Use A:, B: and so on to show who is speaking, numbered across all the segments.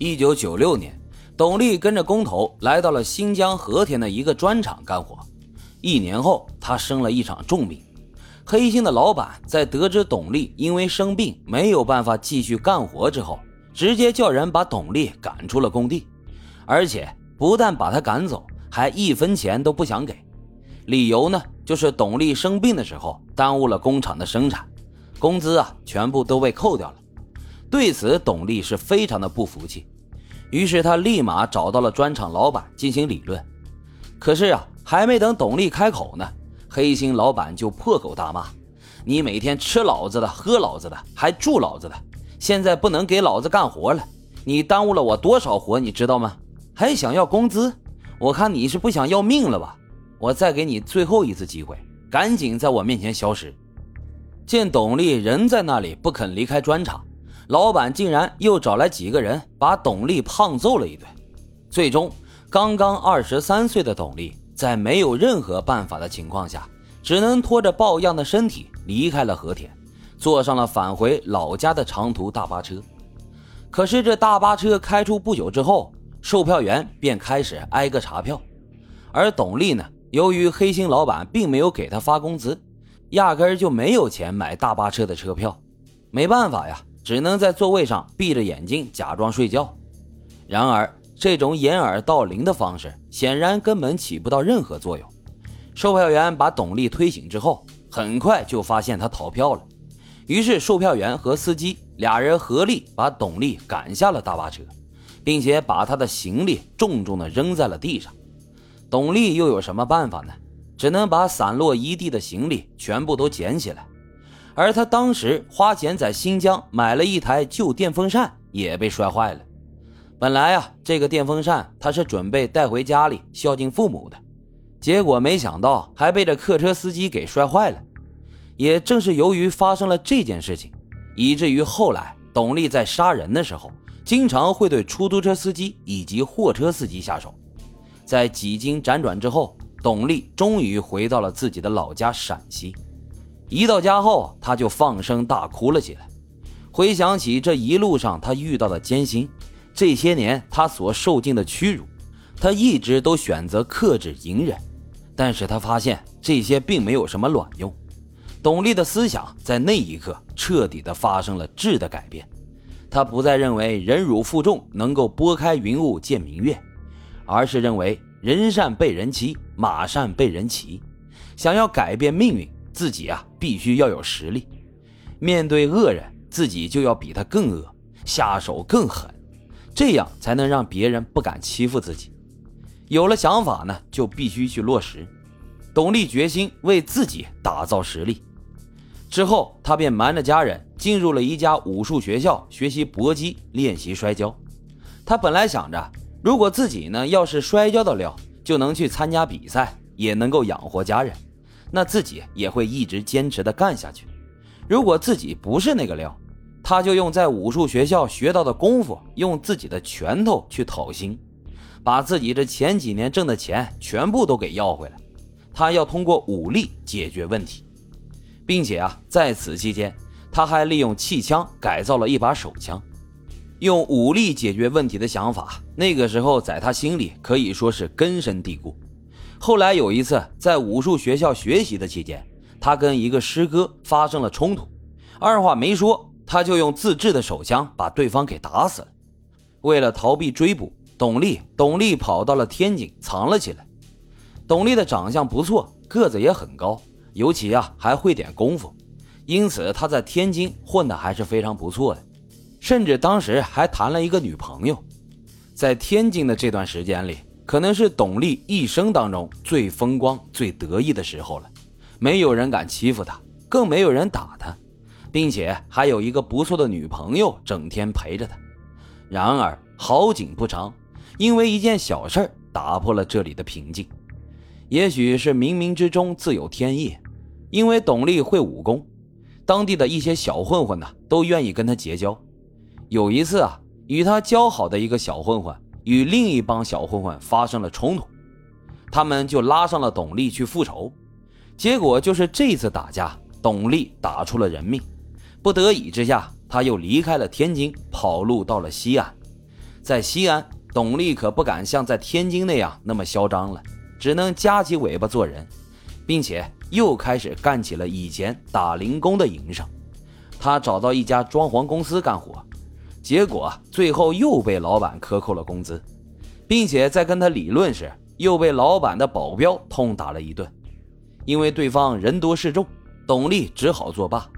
A: 一九九六年，董力跟着工头来到了新疆和田的一个砖厂干活。一年后，他生了一场重病。黑心的老板在得知董力因为生病没有办法继续干活之后，直接叫人把董力赶出了工地，而且不但把他赶走，还一分钱都不想给。理由呢，就是董力生病的时候耽误了工厂的生产，工资啊全部都被扣掉了。对此，董力是非常的不服气，于是他立马找到了砖厂老板进行理论。可是啊，还没等董力开口呢，黑心老板就破口大骂：“你每天吃老子的，喝老子的，还住老子的，现在不能给老子干活了，你耽误了我多少活，你知道吗？还想要工资？我看你是不想要命了吧？我再给你最后一次机会，赶紧在我面前消失！”见董力人在那里不肯离开砖厂。老板竟然又找来几个人，把董丽胖揍了一顿。最终，刚刚二十三岁的董丽在没有任何办法的情况下，只能拖着抱恙的身体离开了和田，坐上了返回老家的长途大巴车。可是，这大巴车开出不久之后，售票员便开始挨个查票，而董丽呢，由于黑心老板并没有给他发工资，压根儿就没有钱买大巴车的车票。没办法呀。只能在座位上闭着眼睛假装睡觉，然而这种掩耳盗铃的方式显然根本起不到任何作用。售票员把董丽推醒之后，很快就发现他逃票了。于是售票员和司机俩人合力把董丽赶下了大巴车，并且把他的行李重重地扔在了地上。董丽又有什么办法呢？只能把散落一地的行李全部都捡起来。而他当时花钱在新疆买了一台旧电风扇，也被摔坏了。本来啊，这个电风扇他是准备带回家里孝敬父母的，结果没想到还被这客车司机给摔坏了。也正是由于发生了这件事情，以至于后来董力在杀人的时候，经常会对出租车司机以及货车司机下手。在几经辗转之后，董力终于回到了自己的老家陕西。一到家后，他就放声大哭了起来。回想起这一路上他遇到的艰辛，这些年他所受尽的屈辱，他一直都选择克制隐忍。但是他发现这些并没有什么卵用。董丽的思想在那一刻彻底的发生了质的改变。他不再认为忍辱负重能够拨开云雾见明月，而是认为人善被人欺，马善被人骑。想要改变命运。自己啊，必须要有实力。面对恶人，自己就要比他更恶，下手更狠，这样才能让别人不敢欺负自己。有了想法呢，就必须去落实。董力决心为自己打造实力。之后，他便瞒着家人进入了一家武术学校学习搏击，练习摔跤。他本来想着，如果自己呢要是摔跤的料，就能去参加比赛，也能够养活家人。那自己也会一直坚持的干下去。如果自己不是那个料，他就用在武术学校学到的功夫，用自己的拳头去讨薪，把自己这前几年挣的钱全部都给要回来。他要通过武力解决问题，并且啊，在此期间，他还利用气枪改造了一把手枪，用武力解决问题的想法，那个时候在他心里可以说是根深蒂固。后来有一次在武术学校学习的期间，他跟一个师哥发生了冲突，二话没说，他就用自制的手枪把对方给打死了。为了逃避追捕，董力董力跑到了天津藏了起来。董力的长相不错，个子也很高，尤其啊还会点功夫，因此他在天津混的还是非常不错的，甚至当时还谈了一个女朋友。在天津的这段时间里。可能是董力一生当中最风光、最得意的时候了，没有人敢欺负他，更没有人打他，并且还有一个不错的女朋友整天陪着他。然而好景不长，因为一件小事打破了这里的平静。也许是冥冥之中自有天意，因为董力会武功，当地的一些小混混呢都愿意跟他结交。有一次啊，与他交好的一个小混混。与另一帮小混混发生了冲突，他们就拉上了董力去复仇，结果就是这次打架，董力打出了人命。不得已之下，他又离开了天津，跑路到了西安。在西安，董力可不敢像在天津那样那么嚣张了，只能夹起尾巴做人，并且又开始干起了以前打零工的营生。他找到一家装潢公司干活，结果最后又被老板克扣了工资，并且在跟他理论时，又被老板的保镖痛打了一顿。因为对方人多势众，董力只好作罢。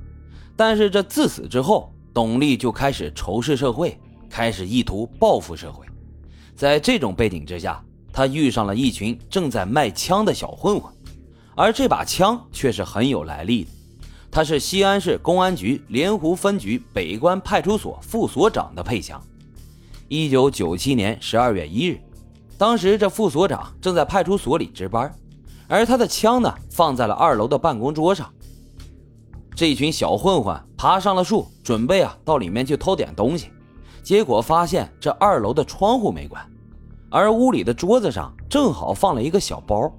A: 但是这自此之后，董力就开始仇视社会。开始意图报复社会，在这种背景之下，他遇上了一群正在卖枪的小混混，而这把枪却是很有来历的。他是西安市公安局莲湖分局北关派出所副所长的配枪。一九九七年十二月一日，当时这副所长正在派出所里值班，而他的枪呢放在了二楼的办公桌上。这群小混混爬上了树，准备啊到里面去偷点东西。结果发现这二楼的窗户没关，而屋里的桌子上正好放了一个小包。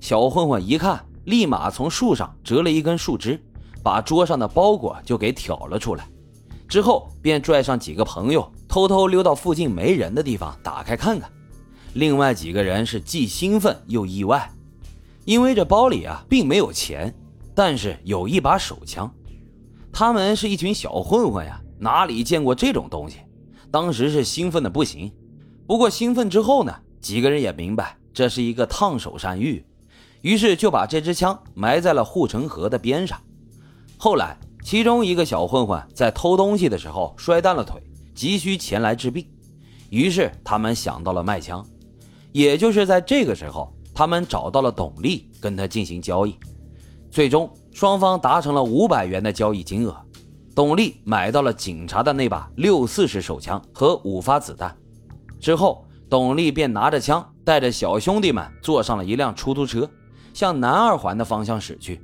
A: 小混混一看，立马从树上折了一根树枝，把桌上的包裹就给挑了出来。之后便拽上几个朋友，偷偷溜到附近没人的地方打开看看。另外几个人是既兴奋又意外，因为这包里啊并没有钱，但是有一把手枪。他们是一群小混混呀，哪里见过这种东西？当时是兴奋的不行，不过兴奋之后呢，几个人也明白这是一个烫手山芋，于是就把这支枪埋在了护城河的边上。后来，其中一个小混混在偷东西的时候摔断了腿，急需前来治病，于是他们想到了卖枪。也就是在这个时候，他们找到了董力，跟他进行交易，最终双方达成了五百元的交易金额。董力买到了警察的那把六四式手枪和五发子弹，之后，董力便拿着枪，带着小兄弟们坐上了一辆出租车，向南二环的方向驶去。